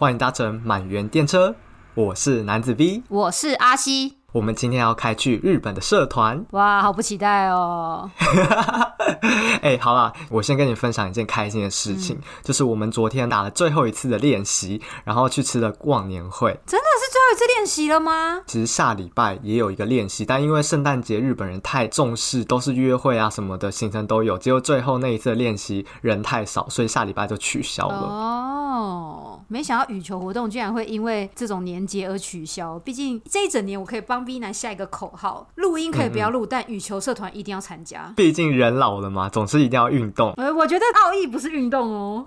欢迎搭乘满园电车，我是男子 V，我是阿西。我们今天要开去日本的社团，哇，好不期待哦！哎、欸，好啦，我先跟你分享一件开心的事情，嗯、就是我们昨天打了最后一次的练习，然后去吃了逛年会。真的是最后一次练习了吗？其实下礼拜也有一个练习，但因为圣诞节日本人太重视，都是约会啊什么的行程都有，结果最后那一次练习人太少，所以下礼拜就取消了。哦，没想到羽球活动居然会因为这种年节而取消，毕竟这一整年我可以帮。B 男下一个口号：录音可以不要录，嗯、但羽球社团一定要参加。毕竟人老了嘛，总是一定要运动。呃，我觉得奥义不是运动哦，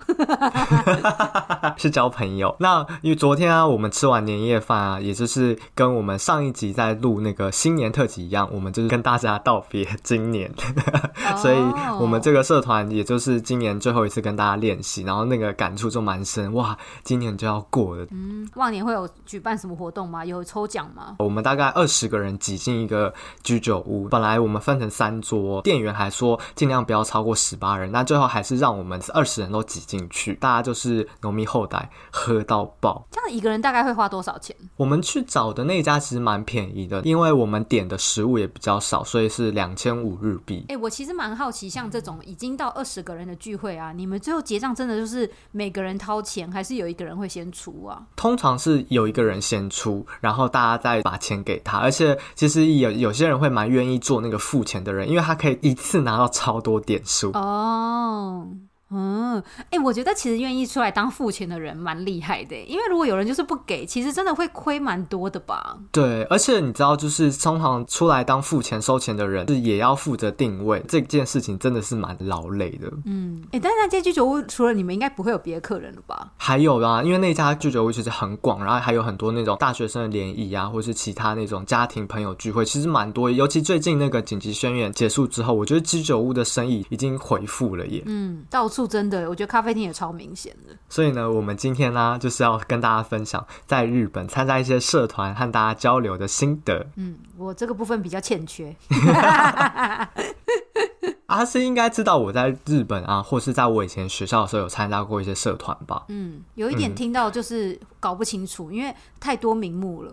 是交朋友。那因为昨天啊，我们吃完年夜饭啊，也就是跟我们上一集在录那个新年特辑一样，我们就是跟大家道别今年。所以，我们这个社团也就是今年最后一次跟大家练习，然后那个感触就蛮深。哇，今年就要过了。嗯，忘年会有举办什么活动吗？有抽奖吗？我们大概二十个人挤进一个居酒屋，本来我们分成三桌，店员还说尽量不要超过十八人，但最后还是让我们二十人都挤进去，大家就是农民后代喝到爆。这样一个人大概会花多少钱？我们去找的那家其实蛮便宜的，因为我们点的食物也比较少，所以是两千五日币。哎、欸，我其实蛮好奇，像这种已经到二十个人的聚会啊，你们最后结账真的就是每个人掏钱，还是有一个人会先出啊？通常是有一个人先出，然后大家再把钱给他，而且。其实有有些人会蛮愿意做那个付钱的人，因为他可以一次拿到超多点数哦。嗯，哎、欸，我觉得其实愿意出来当付钱的人蛮厉害的，因为如果有人就是不给，其实真的会亏蛮多的吧？对，而且你知道，就是通常出来当付钱收钱的人，是也要负责定位，这件事情真的是蛮劳累的。嗯，哎、欸，但是那间居酒屋除了你们，应该不会有别的客人了吧？还有啦，因为那家居酒屋其实很广，然后还有很多那种大学生的联谊啊，或是其他那种家庭朋友聚会，其实蛮多。尤其最近那个紧急宣言结束之后，我觉得居酒屋的生意已经回复了耶。嗯，到处。真的，我觉得咖啡厅也超明显的。所以呢，我们今天呢、啊，就是要跟大家分享在日本参加一些社团和大家交流的心得。嗯，我这个部分比较欠缺。阿是应该知道我在日本啊，或是在我以前学校的时候有参加过一些社团吧？嗯，有一点听到就是搞不清楚，嗯、因为太多名目了。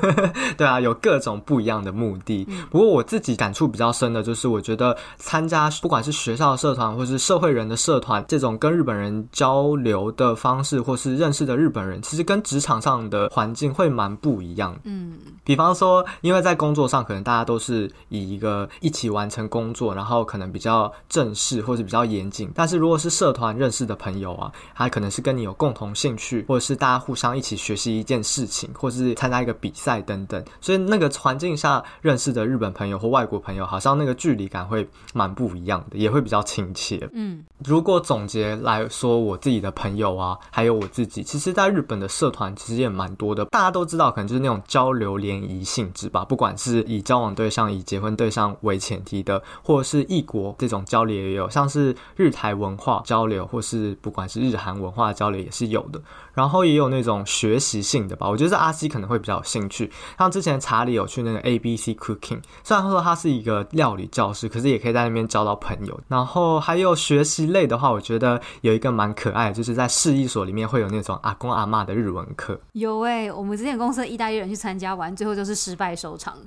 对啊，有各种不一样的目的。嗯、不过我自己感触比较深的就是，我觉得参加不管是学校的社团，或是社会人的社团，这种跟日本人交流的方式，或是认识的日本人，其实跟职场上的环境会蛮不一样。嗯，比方说，因为在工作上，可能大家都是以一个一起完成工作，然后可能。比较正式或者比较严谨，但是如果是社团认识的朋友啊，他可能是跟你有共同兴趣，或者是大家互相一起学习一件事情，或者是参加一个比赛等等，所以那个环境下认识的日本朋友或外国朋友，好像那个距离感会蛮不一样的，也会比较亲切。嗯，如果总结来说，我自己的朋友啊，还有我自己，其实在日本的社团其实也蛮多的，大家都知道，可能就是那种交流联谊性质吧，不管是以交往对象、以结婚对象为前提的，或者是异国。这种交流也有，像是日台文化交流，或是不管是日韩文化交流也是有的。然后也有那种学习性的吧，我觉得阿西可能会比较有兴趣。像之前查理有去那个 ABC Cooking，虽然说他是一个料理教师，可是也可以在那边交到朋友。然后还有学习类的话，我觉得有一个蛮可爱的，就是在市役所里面会有那种阿公阿妈的日文课。有哎、欸，我们之前公司的意大利人去参加完，最后就是失败收场。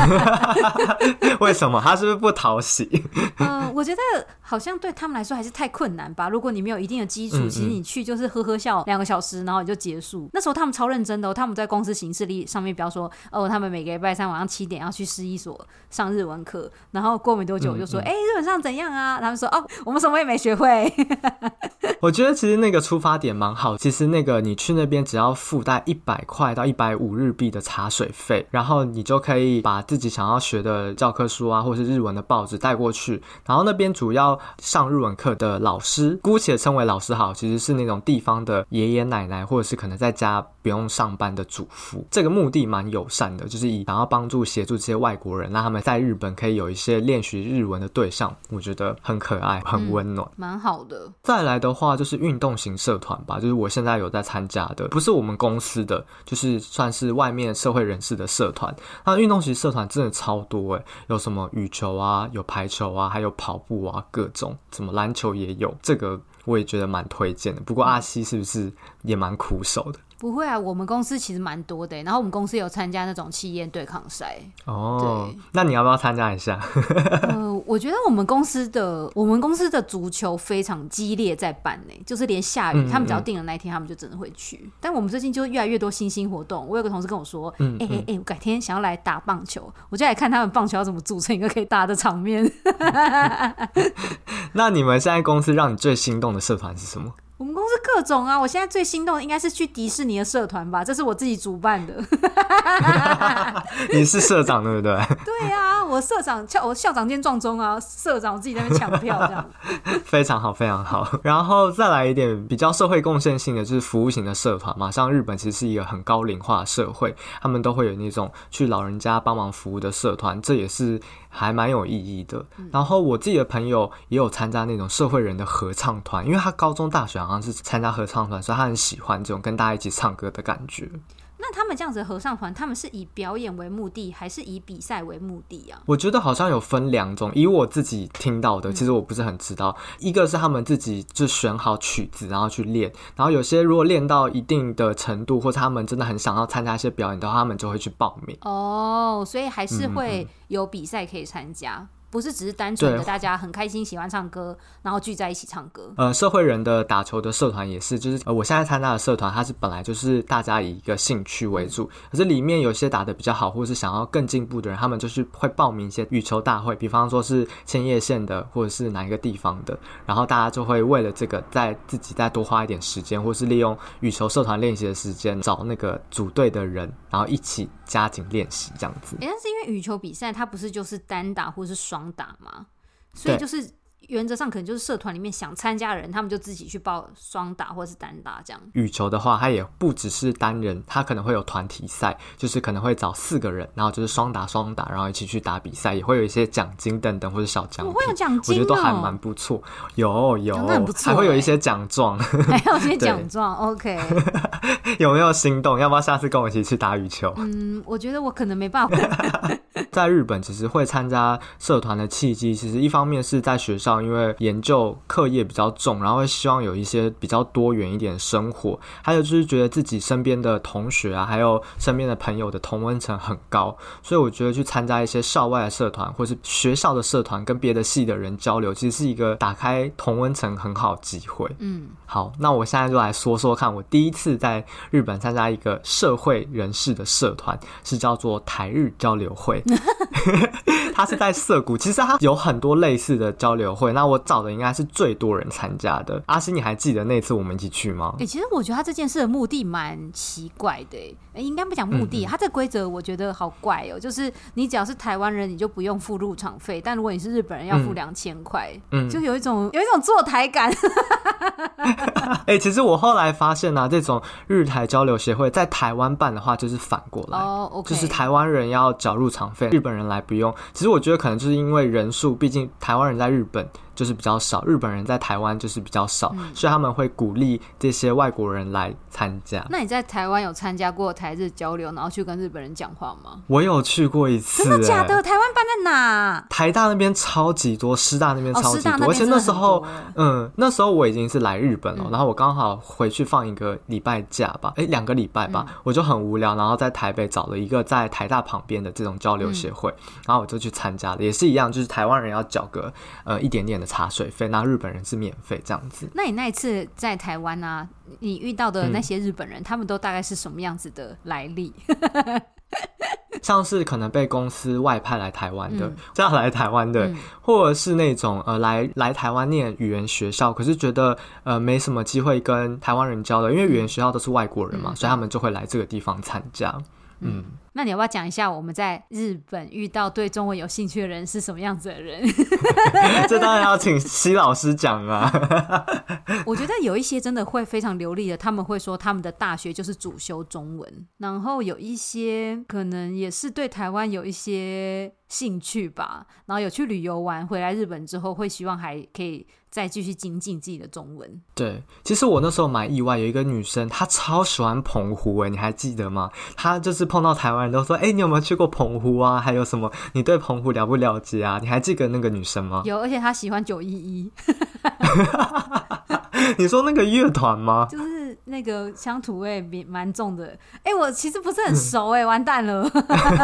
为什么？他是不是不讨喜？嗯、呃，我觉得好像对他们来说还是太困难吧。如果你没有一定的基础，嗯嗯其实你去就是呵呵笑两个小时，然后你就结束。那时候他们超认真的、哦，他们在公司行事历上面，比方说，哦，他们每个礼拜三晚上七点要去市一所上日文课。然后过没多久，我就说，哎、嗯嗯欸，日本上怎样啊？他们说，哦，我们什么也没学会。我觉得其实那个出发点蛮好。其实那个你去那边只要附带一百块到一百五日币的茶水费，然后你就可以把自己想要学的教科书啊，或是日文的报纸带过去。然后那边主要上日文课的老师，姑且称为老师好，其实是那种地方的爷爷奶奶，或者是可能在家不用上班的主妇。这个目的蛮友善的，就是以想要帮助协助这些外国人，让他们在日本可以有一些练习日文的对象。我觉得很可爱，很温暖，蛮、嗯、好的。再来的话就是运动型社团吧，就是我现在有在参加的，不是我们公司的，就是算是外面社会人士的社团。那运动型社团真的超多诶，有什么羽球啊，有排球啊，还有跑步啊，各种，什么篮球也有，这个。我也觉得蛮推荐的。不过阿西是不是也蛮苦手的？不会啊，我们公司其实蛮多的，然后我们公司有参加那种企业对抗赛。哦，对，那你要不要参加一下？呃，我觉得我们公司的我们公司的足球非常激烈，在办呢，就是连下雨，嗯嗯，他们只要定了那一天，他们就真的会去。但我们最近就越来越多新兴活动。我有个同事跟我说：“哎哎哎，我改天想要来打棒球，我就来看他们棒球要怎么组成一个可以打的场面。”那你们现在公司让你最心动的社团是什么？我们公司各种啊，我现在最心动的应该是去迪士尼的社团吧，这是我自己主办的。你是社长对不对？对啊，我社长校我校长兼撞钟啊，社长我自己在那边抢票这样。非常好，非常好。然后再来一点比较社会贡献性的，就是服务型的社团嘛。像日本其实是一个很高龄化的社会，他们都会有那种去老人家帮忙服务的社团，这也是。还蛮有意义的。然后我自己的朋友也有参加那种社会人的合唱团，因为他高中、大学好像是参加合唱团，所以他很喜欢这种跟大家一起唱歌的感觉。那他们这样子的合唱团，他们是以表演为目的，还是以比赛为目的啊？我觉得好像有分两种。以我自己听到的，其实我不是很知道。嗯、一个是他们自己就选好曲子，然后去练。然后有些如果练到一定的程度，或者他们真的很想要参加一些表演的话，他们就会去报名。哦，所以还是会有比赛可以参加。嗯不是只是单纯的大家很开心喜欢唱歌，然后聚在一起唱歌。呃，社会人的打球的社团也是，就是呃，我现在参加的社团，它是本来就是大家以一个兴趣为主，可是里面有些打的比较好，或是想要更进步的人，他们就是会报名一些羽球大会，比方说是千叶县的，或者是哪一个地方的，然后大家就会为了这个，在自己再多花一点时间，或是利用羽球社团练习的时间，找那个组队的人，然后一起加紧练习这样子。欸，但是因为羽球比赛它不是就是单打或是双。打嘛，所以就是。原则上可能就是社团里面想参加的人，他们就自己去报双打或者是单打这样。羽球的话，它也不只是单人，它可能会有团体赛，就是可能会找四个人，然后就是双打双打，然后一起去打比赛，也会有一些奖金等等或者小奖品。我会有奖金，我觉得都还蛮不错。有有，还会有一些奖状，还有一些奖状。OK，有没有心动？要不要下次跟我一起去打羽球？嗯，我觉得我可能没办法。在日本，其实会参加社团的契机，其实一方面是在学校。因为研究课业比较重，然后会希望有一些比较多元一点的生活，还有就是觉得自己身边的同学啊，还有身边的朋友的同温层很高，所以我觉得去参加一些校外的社团，或是学校的社团，跟别的系的人交流，其实是一个打开同温层很好的机会。嗯，好，那我现在就来说说看，我第一次在日本参加一个社会人士的社团，是叫做台日交流会，哈哈哈哈。它是在涩谷，其实它有很多类似的交流会。那我找的应该是最多人参加的。阿星，你还记得那次我们一起去吗？哎、欸，其实我觉得他这件事的目的蛮奇怪的、欸。哎、欸，应该不讲目的，嗯嗯，他这规则我觉得好怪哦、喔。就是你只要是台湾人，你就不用付入场费；但如果你是日本人，要付两千块。嗯，就有一种有一种坐台感。哎、欸，其实我后来发现呢、啊，这种日台交流协会在台湾办的话，就是反过来哦，oh, 就是台湾人要缴入场费，日本人来不用。其实我觉得可能就是因为人数，毕竟台湾人在日本。就是比较少，日本人在台湾就是比较少，嗯、所以他们会鼓励这些外国人来参加。那你在台湾有参加过台日交流，然后去跟日本人讲话吗？我有去过一次。真的假的？台湾办在哪？台大那边超级多，师大那边超级多，哦、而且那时候，嗯，那时候我已经是来日本了，嗯、然后我刚好回去放一个礼拜假吧，哎、欸，两个礼拜吧，嗯、我就很无聊，然后在台北找了一个在台大旁边的这种交流协会，嗯、然后我就去参加了，也是一样，就是台湾人要缴个呃一点点的。茶水费，那日本人是免费这样子。那你那一次在台湾啊，你遇到的那些日本人，嗯、他们都大概是什么样子的来历？像是可能被公司外派来台湾的，这样、嗯、来台湾的，嗯、或者是那种呃来来台湾念语言学校，可是觉得呃没什么机会跟台湾人交流，因为语言学校都是外国人嘛，嗯、所以他们就会来这个地方参加。嗯，那你要不要讲一下我们在日本遇到对中文有兴趣的人是什么样子的人？这当然要请西老师讲啊。我觉得有一些真的会非常流利的，他们会说他们的大学就是主修中文，然后有一些可能也是对台湾有一些兴趣吧，然后有去旅游完，回来日本之后会希望还可以。再继续精进自己的中文。对，其实我那时候蛮意外，有一个女生，她超喜欢澎湖，哎，你还记得吗？她就是碰到台湾人都说，哎，你有没有去过澎湖啊？还有什么？你对澎湖了不了解啊？你还记得那个女生吗？有，而且她喜欢九一一。你说那个乐团吗？就是那个乡土味蛮重的。哎、欸，我其实不是很熟哎、欸，完蛋了。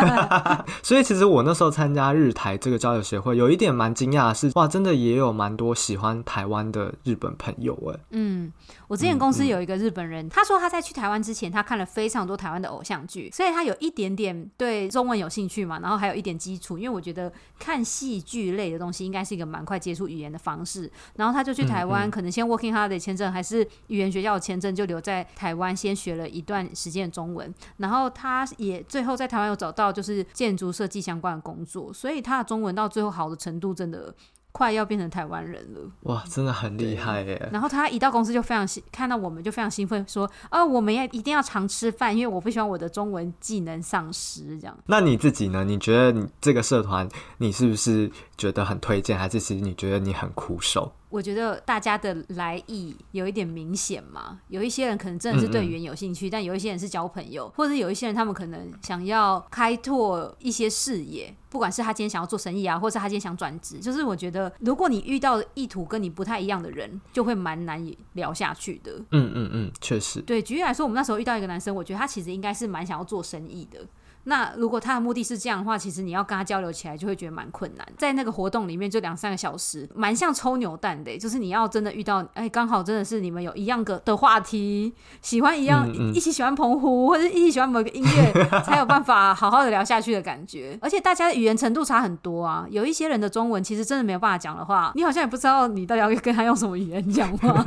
所以其实我那时候参加日台这个交流协会，有一点蛮惊讶的是，哇，真的也有蛮多喜欢台湾的日本朋友哎。嗯，我之前公司有一个日本人，他说他在去台湾之前，他看了非常多台湾的偶像剧，所以他有一点点对中文有兴趣嘛，然后还有一点基础。因为我觉得看戏剧类的东西应该是一个蛮快接触语言的方式，然后他就去台湾，可能先 working holiday 签证，还是语言学校的签证，就留在台湾先学了一段时间的中文，然后他也最后在台湾有找到就是建筑设计相关的工作，所以他的中文到最后好的程度真的。快要变成台湾人了，哇，真的很厉害耶！然后他一到公司就非常兴，看到我们就非常兴奋，说：“哦，我们要一定要常吃饭，因为我不希望我的中文技能丧失。”这样。那你自己呢？你觉得你这个社团，你是不是觉得很推荐，还是其实你觉得你很苦手？我觉得大家的来意有一点明显嘛，有一些人可能真的是对语言有兴趣，嗯嗯，但有一些人是交朋友，或者有一些人他们可能想要开拓一些视野，不管是他今天想要做生意啊，或是他今天想转职，就是我觉得如果你遇到意图跟你不太一样的人，就会蛮难以聊下去的。嗯嗯嗯，确实。对，举例来说，我们那时候遇到一个男生，我觉得他其实应该是蛮想要做生意的。那如果他的目的是这样的话，其实你要跟他交流起来就会觉得蛮困难。在那个活动里面就两三个小时，蛮像抽牛蛋的，就是你要真的遇到，哎、欸，刚好真的是你们有一样个的话题，喜欢一样，嗯嗯一起喜欢澎湖，或者一起喜欢某个音乐，才有办法好好的聊下去的感觉。而且大家的语言程度差很多啊，有一些人的中文其实真的没有办法讲的话，你好像也不知道你到底要跟他用什么语言讲话。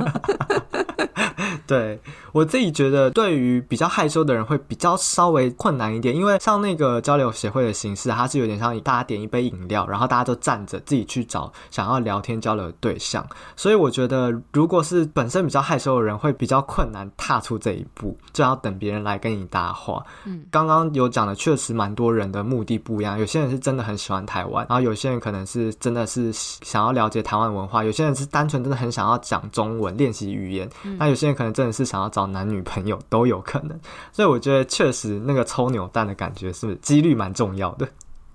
对，我自己觉得，对于比较害羞的人会比较稍微困难一点，因为像那个交流协会的形式，它是有点像大家点一杯饮料，然后大家都站着自己去找想要聊天交流的对象。所以我觉得，如果是本身比较害羞的人，会比较困难踏出这一步，就要等别人来跟你搭话。嗯，刚刚有讲的，确实蛮多人的目的不一样，有些人是真的很喜欢台湾，然后有些人可能是真的是想要了解台湾文化，有些人是单纯真的很想要讲中文练习语言，嗯、那有些人可能真的是想要找男女朋友都有可能，所以我觉得确实那个抽扭蛋的感觉是几率蛮重要的。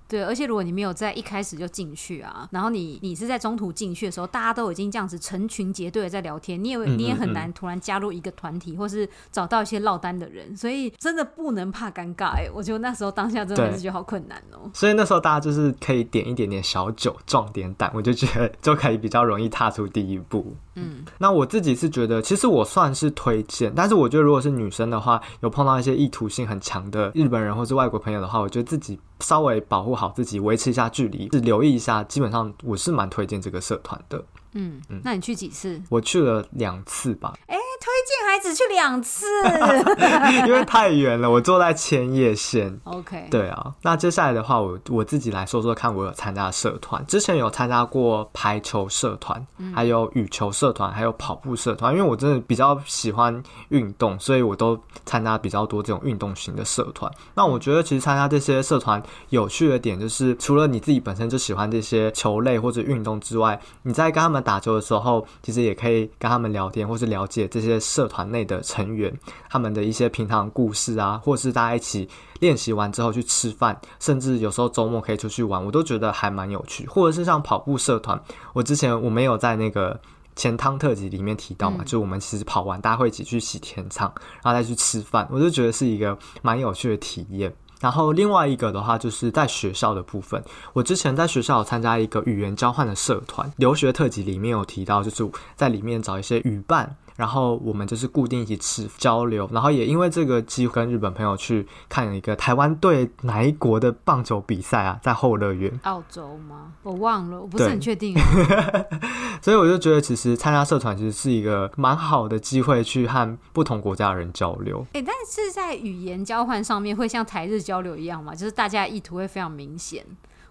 对，而且如果你没有在一开始就进去啊，然后你你是在中途进去的时候，大家都已经这样子成群结队的在聊天，你也你也很难突然加入一个团体，或是找到一些落单的人，所以真的不能怕尴尬哎，我觉得那时候当下真的是觉得好困难哦。所以那时候大家就是可以点一点点小酒壮点胆，我就觉得就可以比较容易踏出第一步。嗯，那我自己是觉得，其实我算是推荐，但是我觉得如果是女生的话，有碰到一些意图性很强的日本人或是外国朋友的话，我觉得自己稍微保护好自己，维持一下距离，是留意一下，基本上我是蛮推荐这个社团的。嗯嗯，那你去几次？我去了两次吧。哎、欸，推荐还只去两次，因为太远了，我坐在千叶县。OK，对啊。那接下来的话，我我自己来说说看，我有参加的社团，之前有参加过排球社团，还有羽球社团，还有跑步社团。因为我真的比较喜欢运动，所以我都参加比较多这种运动型的社团。那我觉得其实参加这些社团有趣的点，就是除了你自己本身就喜欢这些球类或者运动之外，你在跟他们打球的时候，其实也可以跟他们聊天，或是了解这些社团内的成员他们的一些平常故事啊，或是大家一起练习完之后去吃饭，甚至有时候周末可以出去玩，我都觉得还蛮有趣。或者是像跑步社团，我之前我没有在那个前汤特辑里面提到嘛，嗯、就我们其实跑完大家会一起去洗田场，然后再去吃饭，我就觉得是一个蛮有趣的体验。然后另外一个的话，就是在学校的部分。我之前在学校有参加一个语言交换的社团，留学特辑里面有提到，就是在里面找一些语伴。然后我们就是固定一起吃交流，然后也因为这个机会跟日本朋友去看了一个台湾队哪一国的棒球比赛啊，在后乐园。澳洲吗？我忘了，我不是很确定。所以我就觉得，其实参加社团其实是一个蛮好的机会，去和不同国家的人交流。哎，但是在语言交换上面会像台日交交流一样嘛？就是大家意图会非常明显。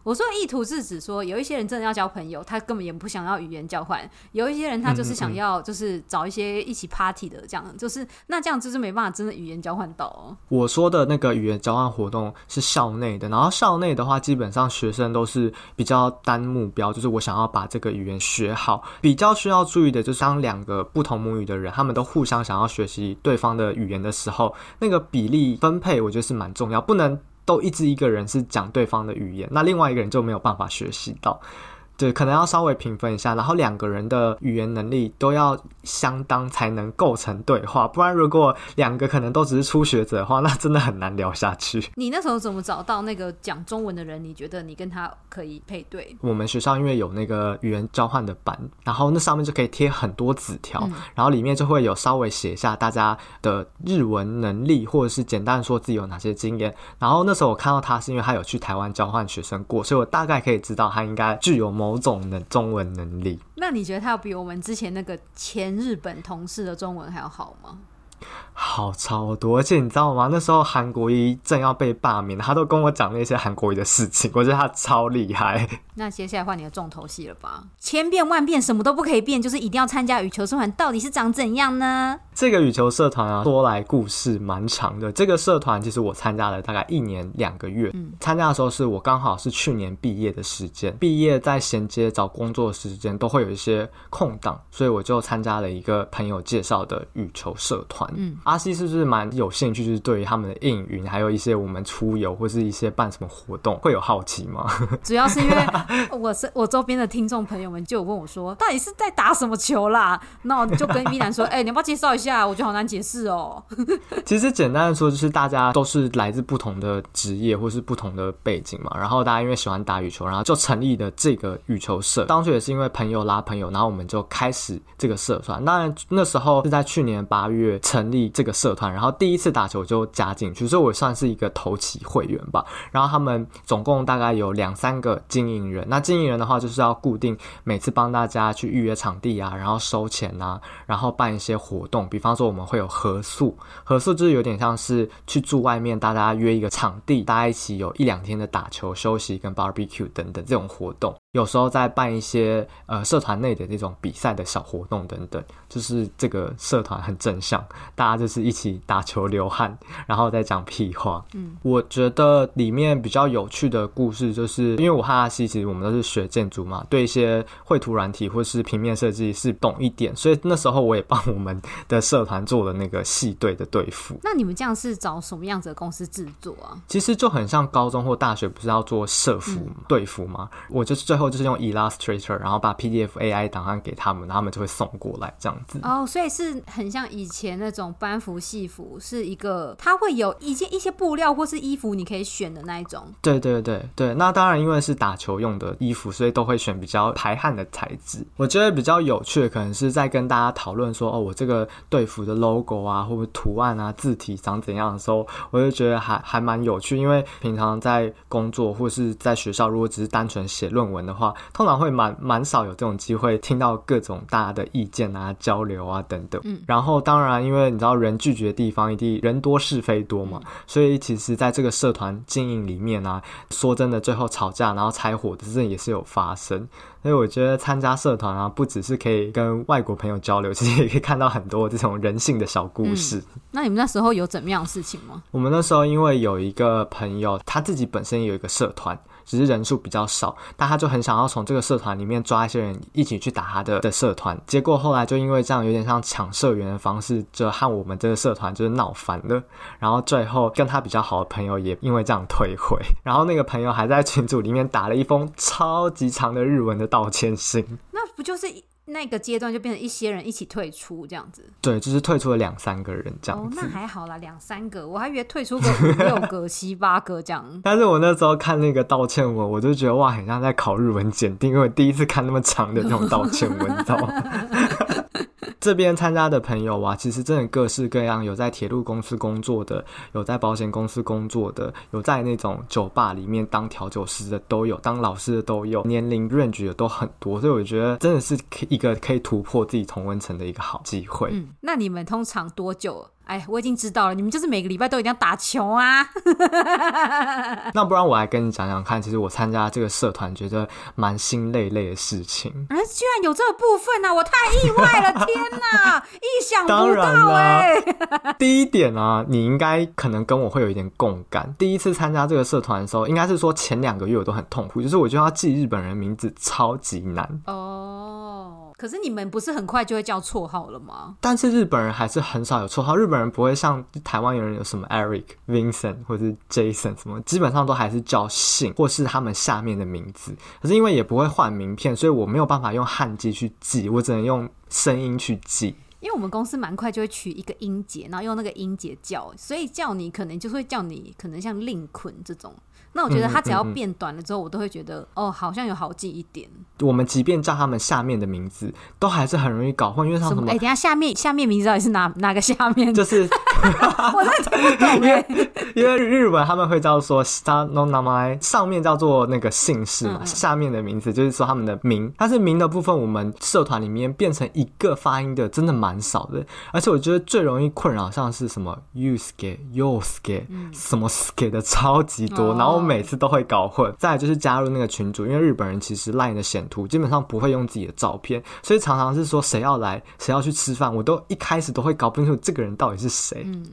我说的意图是指说，有一些人真的要交朋友，他根本也不想要语言交换；有一些人他就是想要，就是找一些一起 party 的这样，就是那这样就是没办法真的语言交换到哦。我说的那个语言交换活动是校内的，然后校内的话，基本上学生都是比较单目标，就是我想要把这个语言学好。比较需要注意的就是，当两个不同母语的人，他们都互相想要学习对方的语言的时候，那个比例分配，我觉得是蛮重要，不能。都一直一个人是讲对方的语言，那另外一个人就没有办法学习到。对，可能要稍微平分一下，然后两个人的语言能力都要相当才能构成对话，不然如果两个可能都只是初学者的话，那真的很难聊下去。你那时候怎么找到那个讲中文的人？你觉得你跟他可以配对？我们学校因为有那个语言交换的班，然后那上面就可以贴很多纸条，嗯、然后里面就会有稍微写一下大家的日文能力，或者是简单说自己有哪些经验。然后那时候我看到他是因为他有去台湾交换学生过，所以我大概可以知道他应该具有某。某种的中文能力，那你觉得他要比我们之前那个前日本同事的中文还要好吗？好超多，而且你知道吗？那时候韩国瑜正要被罢免，他都跟我讲那些韩国瑜的事情，我觉得他超厉害。那接下来换你的重头戏了吧？千变万变，什么都不可以变，就是一定要参加羽球社团，到底是长怎样呢？这个羽球社团啊，说来故事蛮长的。这个社团其实我参加了大概一年两个月，嗯，参加的时候是我刚好是去年毕业的时间，毕业在衔接找工作的时间都会有一些空档，所以我就参加了一个朋友介绍的羽球社团。嗯，阿西是不是蛮有兴趣？就是对于他们的应援，还有一些我们出游或是一些办什么活动，会有好奇吗？主要是因为 我是我周边的听众朋友们就有问我说，到底是在打什么球啦？那我就跟 V 男说，哎、欸，你要不要介绍一下？我觉得好难解释哦。其实简单的说，就是大家都是来自不同的职业或是不同的背景嘛。然后大家因为喜欢打羽球，然后就成立了这个羽球社。当初也是因为朋友拉朋友，然后我们就开始这个社团。那那时候是在去年八月成立这个社团，然后第一次打球就加进去，所以我算是一个头期会员吧。然后他们总共大概有两三个经营人，那经营人的话就是要固定每次帮大家去预约场地啊，然后收钱啊，然后办一些活动，比方说我们会有合宿，合宿就是有点像是去住外面，大家约一个场地，大家一起有一两天的打球、休息跟 barbecue 等等这种活动。有时候在办一些呃社团内的那种比赛的小活动等等，就是这个社团很正向，大家就是一起打球流汗，然后再讲屁话。嗯，我觉得里面比较有趣的故事，就是因为我和阿西其实我们都是学建筑嘛，对一些绘图软体或是平面设计是懂一点，所以那时候我也帮我们的社团做了那个系队的队服。那你们这样是找什么样子的公司制作啊？其实就很像高中或大学不是要做社服队服吗？我就是最后。就是用 Illustrator，然后把 PDF AI 档案给他们，然后他们就会送过来这样子。哦，oh, 所以是很像以前那种班服、戏服，是一个它会有一些一些布料或是衣服你可以选的那一种。对对对对，那当然因为是打球用的衣服，所以都会选比较排汗的材质。我觉得比较有趣的可能是在跟大家讨论说，哦，我这个队服的 logo 啊，或者图案啊、字体长怎样的时候，我就觉得还还蛮有趣，因为平常在工作或是在学校，如果只是单纯写论文的话，通常会蛮蛮少有这种机会听到各种大家的意见啊、交流啊等等。嗯，然后当然，因为你知道人聚集的地方一定人多是非多嘛，所以其实在这个社团经营里面啊，说真的，最后吵架然后拆伙的事也是有发生。所以我觉得参加社团啊，不只是可以跟外国朋友交流，其实也可以看到很多这种人性的小故事。嗯，那你们那时候有怎么样的事情吗？我们那时候因为有一个朋友，他自己本身也有一个社团。只是人数比较少，但他就很想要从这个社团里面抓一些人一起去打他的的社团。结果后来就因为这样有点像抢社员的方式，就和我们这个社团就是闹翻了。然后最后跟他比较好的朋友也因为这样退会。然后那个朋友还在群组里面打了一封超级长的日文的道歉信。那不就是？那个阶段就变成一些人一起退出这样子，对，就是退出了两三个人这样子。哦，那还好啦，两三个，我还以为退出个 五六个、七八个这样。但是我那时候看那个道歉文，我就觉得哇，很像在考日文检定，因为我第一次看那么长的那种道歉文，你知道吗？这边参加的朋友啊，其实真的各式各样，有在铁路公司工作的，有在保险公司工作的，有在那种酒吧里面当调酒师的都有，当老师的都有，年龄 range 的都很多，所以我觉得真的是一个可以突破自己同温层的一个好机会。嗯，那你们通常多久？哎，我已经知道了，你们就是每个礼拜都一定要打球啊！那不然我来跟你讲讲看，其实我参加这个社团，觉得蛮心累累的事情。哎，居然有这个部分啊！我太意外了，天哪，意想不到哎！当然了，第一点啊，你应该可能跟我会有一点共感。第一次参加这个社团的时候，应该是说前两个月我都很痛苦，就是我觉得要记日本人名字超级难哦。可是你们不是很快就会叫绰号了吗？但是日本人还是很少有绰号，日本人不会像台湾有人有什么 Eric、Vincent 或是 Jason 什么，基本上都还是叫姓或是他们下面的名字。可是因为也不会换名片，所以我没有办法用汉记去记，我只能用声音去记。因为我们公司蛮快就会取一个音节，然后用那个音节叫，所以叫你可能就会叫你可能像令捆这种。那我觉得他只要变短了之后，我都会觉得、嗯嗯、哦，好像有好记一点。我们即便叫他们下面的名字，都还是很容易搞混，因为他们什么？哎、欸，等下下面下面名字到底是哪哪个下面？就是 我在听不懂因为因为日文他们会叫做 “star no name”，上面叫做那个姓氏嘛，下面的名字就是说他们的名。但是名的部分，我们社团里面变成一个发音的真的蛮少的，而且我觉得最容易困扰像是什么 “yusuke”、“yosuke”、嗯、什么 “suke” 的超级多，哦、然后我每次都会搞混。再来就是加入那个群组，因为日本人其实 LINE 的显图基本上不会用自己的照片，所以常常是说谁要来，谁要去吃饭，我都一开始都会搞不清楚这个人到底是谁。嗯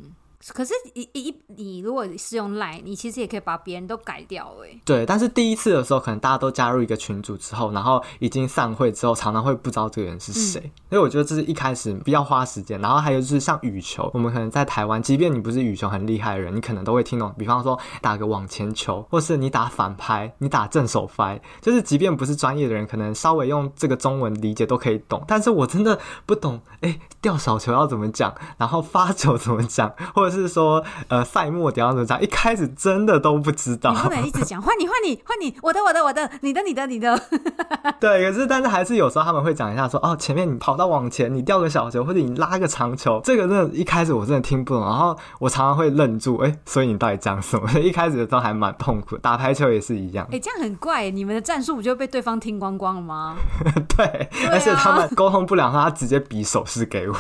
可是，一一你如果是用 Line，你其实也可以把别人都改掉哎。对，但是第一次的时候，可能大家都加入一个群组之后，然后已经散会之后，常常会不知道这个人是谁。嗯、所以我觉得这是一开始比较花时间。然后还有就是像羽球，我们可能在台湾，即便你不是羽球很厉害的人，你可能都会听懂。比方说打个网前球，或是你打反拍，你打正手拍，就是即便不是专业的人，可能稍微用这个中文理解都可以懂。但是我真的不懂，哎，吊小球要怎么讲，然后发球怎么讲，或者。是说，呃，赛末点样子讲？一开始真的都不知道。你不能一直讲，换你，换你，换你，我的，我的，我的，你的，你的，你的。对，可是，但是还是有时候他们会讲一下说，哦，前面你跑到往前，你掉个小球，或者你拉个长球，这个真的，一开始我真的听不懂。然后我常常会愣住，哎，所以你到底讲什么？一开始的时候还蛮痛苦。打排球也是一样。哎，这样很怪，你们的战术不就被对方听光光了吗？对，而且他们沟通不良，他直接比手势给我。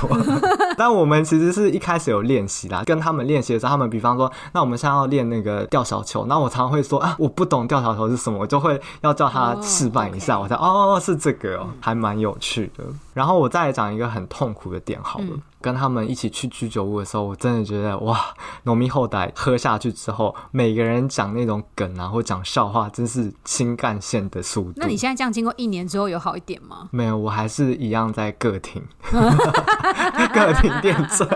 但我们其实是一开始有练习啦，跟他们练习的时候，他们比方说，那我们现在要练那个吊小球，那我常常会说啊，我不懂吊小球是什么，我就会要叫他示范一下，我才哦，是这个哦，还蛮有趣的。然后我再来讲一个很痛苦的点好了。嗯跟他们一起去居酒屋的时候，我真的觉得哇，农民后代喝下去之后，每个人讲那种梗啊，或讲笑话，真是新干线的速度。那你现在这样经过一年之后有好一点吗？没有，我还是一样在个体，个体店做。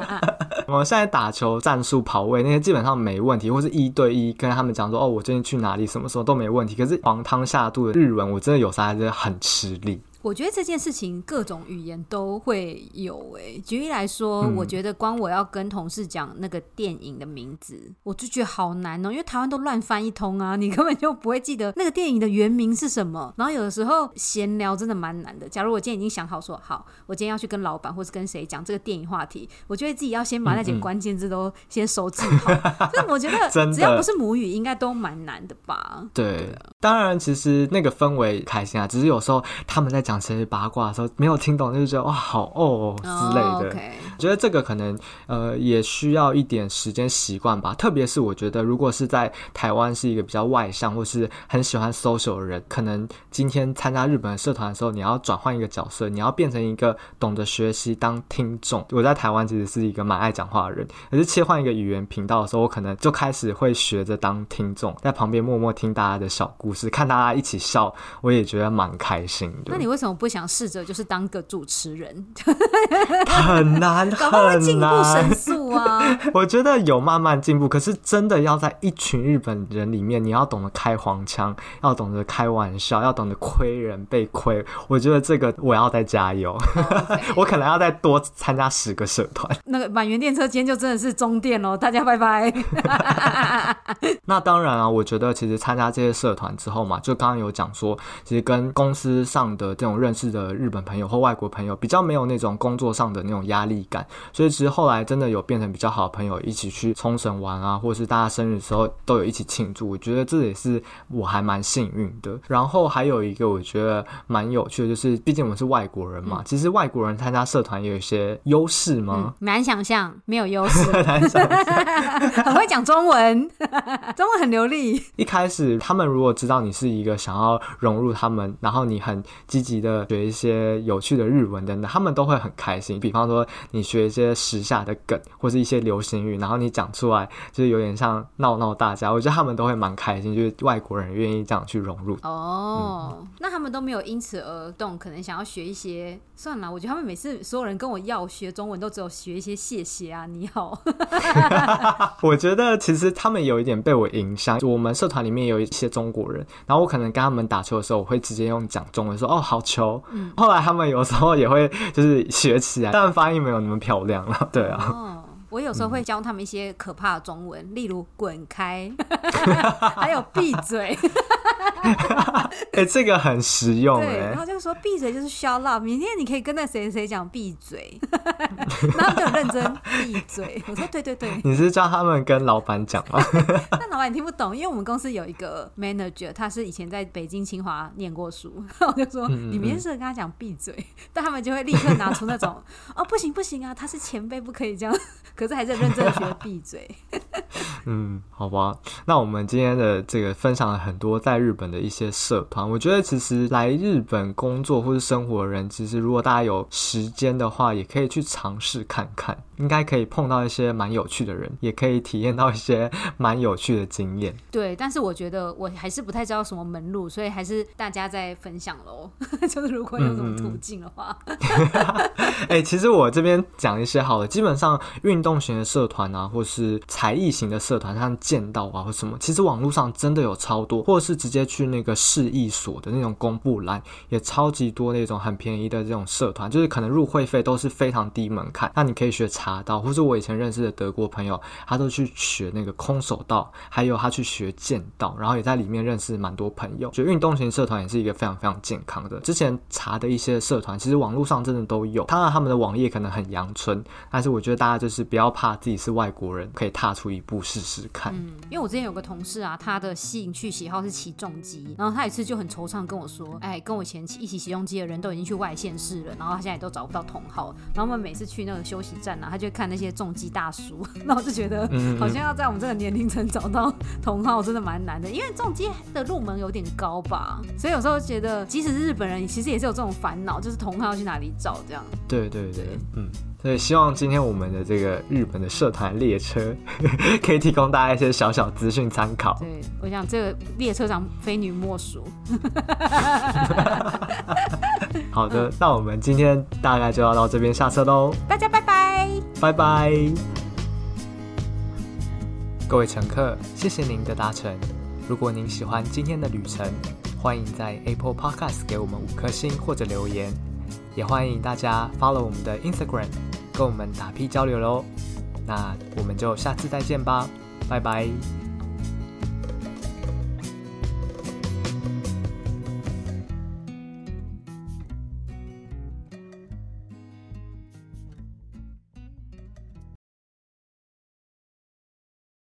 我现在打球战术跑位那些基本上没问题，或是一对一跟他们讲说哦，我最近去哪里，什么时候都没问题。可是黄汤下肚的日文，我真的有时候还是很吃力。我觉得这件事情各种语言都会有诶、欸。举例来说，嗯、我觉得光我要跟同事讲那个电影的名字，我就觉得好难哦、喔，因为台湾都乱翻一通啊，你根本就不会记得那个电影的原名是什么。然后有的时候闲聊真的蛮难的。假如我今天已经想好说好，我今天要去跟老板或是跟谁讲这个电影话题，我觉得自己要先把那几个关键字都先收记好。所以、嗯嗯、我觉得只要不是母语，应该都蛮难的吧？对，当然其实那个氛围开心啊，只是有时候他们在讲。其实八卦的时候没有听懂，就觉得哇好哦之类的。Oh, okay. 觉得这个可能呃也需要一点时间习惯吧。特别是我觉得，如果是在台湾是一个比较外向或是很喜欢 social 的人，可能今天参加日本的社团的时候，你要转换一个角色，你要变成一个懂得学习当听众。我在台湾其实是一个蛮爱讲话的人，可是切换一个语言频道的时候，我可能就开始会学着当听众，在旁边默默听大家的小故事，看大家一起笑，我也觉得蛮开心的。那你为什么？不想试着就是当个主持人，很难，搞不好会进步神速啊！我觉得有慢慢进步，可是真的要在一群日本人里面，你要懂得开黄腔，要懂得开玩笑，要懂得亏人被亏。我觉得这个我要再加油，oh. 我可能要再多参加十个社团。那个满园电车今天就真的是终电喽，大家拜拜。那当然啊，我觉得其实参加这些社团之后嘛，就刚刚有讲说，其实跟公司上的这种。认识的日本朋友或外国朋友比较没有那种工作上的那种压力感，所以其实后来真的有变成比较好的朋友，一起去冲绳玩啊，或者是大家生日的时候都有一起庆祝。我觉得这也是我还蛮幸运的。然后还有一个我觉得蛮有趣的，就是毕竟我们是外国人嘛，嗯、其实外国人参加社团有一些优势吗？难、嗯、想象，没有优势，很会讲中文，中文很流利。一开始他们如果知道你是一个想要融入他们，然后你很积极。极的学一些有趣的日文等等，他们都会很开心。比方说，你学一些时下的梗或是一些流行语，然后你讲出来，就是有点像闹闹大家，我觉得他们都会蛮开心，就是外国人愿意这样去融入。哦，嗯、那他们都没有因此而动，可能想要学一些。算了，我觉得他们每次所有人跟我要学中文，都只有学一些谢谢啊，你好。我觉得其实他们有一点被我影响。我们社团里面有一些中国人，然后我可能跟他们打球的时候，我会直接用讲中文说：“哦，好球。嗯”后来他们有时候也会就是学起来，但发音没有那么漂亮了。对啊。哦我有时候会教他们一些可怕的中文，嗯、例如“滚开 ”，还有“闭嘴”。哎、欸，这个很实用对。然后就说“闭嘴”就是 “shut up”，明天你可以跟那谁谁讲“闭嘴”，然后就很认真“闭嘴”。我说：“对对对。”你是叫他们跟老板讲吗？但老板你听不懂，因为我们公司有一个 manager，他是以前在北京清华念过书。然后我就说：“嗯嗯你明天适合跟他讲闭嘴。”但他们就会立刻拿出那种：“哦，不行不行啊，他是前辈，不可以这样。”可是还是认真学闭嘴。嗯，好吧。那我们今天的这个分享了很多在日本的一些社团。我觉得其实来日本工作或是生活的人，其实如果大家有时间的话，也可以去尝试看看，应该可以碰到一些蛮有趣的人，也可以体验到一些 蛮有趣的经验。对，但是我觉得我还是不太知道什么门路，所以还是大家在分享喽。就是如果有什么途径的话，哎、欸，其实我这边讲一些好的，基本上运动型的社团啊，或是才艺型的社团，像剑道啊或什么，其实网络上真的有超多，或者是直接去那个市役所的那种公布栏，也超级多那种很便宜的这种社团，就是可能入会费都是非常低门槛。那你可以学茶道，或是我以前认识的德国朋友，他都去学那个空手道，还有他去学剑道，然后也在里面认识蛮多朋友。就运动型社团也是一个非常非常健康的。之前查的一些社团，其实网络上真的都有。当然他们的网页可能很阳春，但是我觉得大家就是不要怕自己是外国人，可以踏出一步试试看。嗯，因为我之前有个同事啊，他的兴趣喜好是骑重机，然后他有一次就很惆怅跟我说，哎，跟我以前一起骑重机的人都已经去外县市了，然后他现在也都找不到同好，然后我们每次去那个休息站啊，他就看那些重击大叔，那我就觉得好像要在我们这个年龄层找到 同好真的蛮难的，因为重击的入门有点高吧，所以有时候觉得即使是日本人，其实也是有这种烦恼，就是同好要去哪里找这样。对对对，对嗯。所以希望今天我们的这个日本的社团列车 可以提供大家一些小小资讯参考。对，我想这个列车长非你莫属。好的，那我们今天大概就要到这边下车喽。大家拜拜，拜拜。各位乘客，谢谢您的搭乘。如果您喜欢今天的旅程，欢迎在 Apple Podcast 给我们五颗星或者留言，也欢迎大家 follow 我们的 Instagram。跟我们打屁交流喽，那我们就下次再见吧，拜拜。